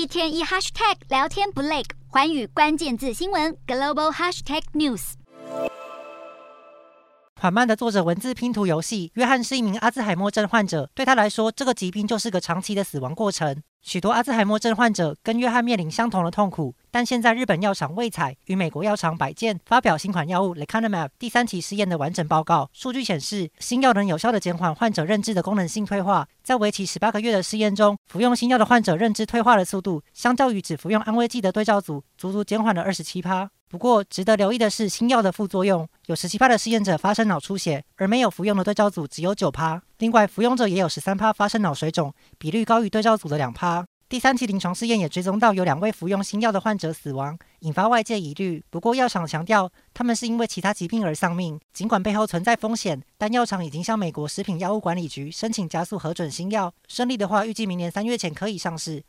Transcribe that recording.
一天一 hashtag 聊天不累，环宇关键字新闻 global hashtag news。缓慢的做着文字拼图游戏。约翰是一名阿兹海默症患者，对他来说，这个疾病就是个长期的死亡过程。许多阿兹海默症患者跟约翰面临相同的痛苦，但现在日本药厂卫彩与美国药厂百健发表新款药物 lecanemab 第三期试验的完整报告。数据显示，新药能有效地减缓患者认知的功能性退化。在为期十八个月的试验中，服用新药的患者认知退化的速度，相较于只服用安慰剂的对照组，足足减缓了二十七趴。不过，值得留意的是，新药的副作用有十七趴的试验者发生脑出血，而没有服用的对照组只有九趴。另外，服用者也有十三趴发生脑水肿，比率高于对照组的两趴。第三期临床试验也追踪到有两位服用新药的患者死亡，引发外界疑虑。不过，药厂强调他们是因为其他疾病而丧命。尽管背后存在风险，但药厂已经向美国食品药物管理局申请加速核准新药。顺利的话，预计明年三月前可以上市。